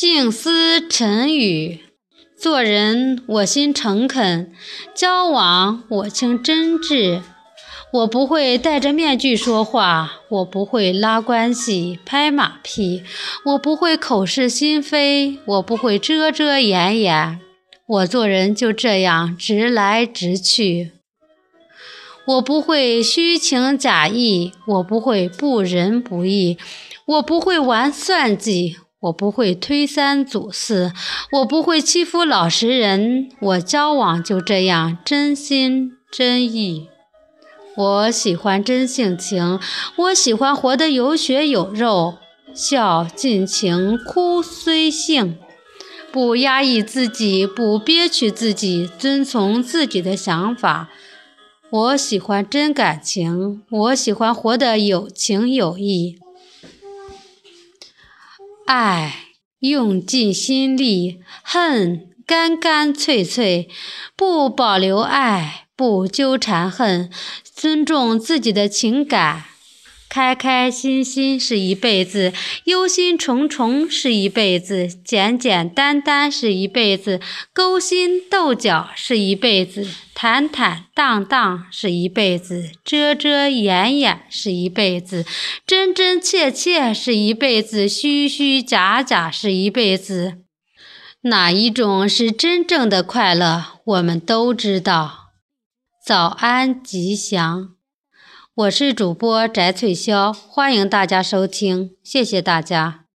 静思沉语，做人我心诚恳，交往我情真挚。我不会戴着面具说话，我不会拉关系、拍马屁，我不会口是心非，我不会遮遮掩掩。我做人就这样直来直去。我不会虚情假意，我不会不仁不义，我不会玩算计，我不会推三阻四，我不会欺负老实人。我交往就这样真心真意。我喜欢真性情，我喜欢活得有血有肉，笑尽情，哭随性，不压抑自己，不憋屈自己，遵从自己的想法。我喜欢真感情，我喜欢活得有情有义，爱用尽心力，恨干干脆脆，不保留爱，不纠缠恨，尊重自己的情感。开开心心是一辈子，忧心忡忡是一辈子，简简单单是一辈子，勾心斗角是一辈子，坦坦荡荡是一辈子，遮遮掩掩是一辈子，真真切切是一辈子，虚虚假假是一辈子。哪一种是真正的快乐？我们都知道。早安，吉祥。我是主播翟翠霄，欢迎大家收听，谢谢大家。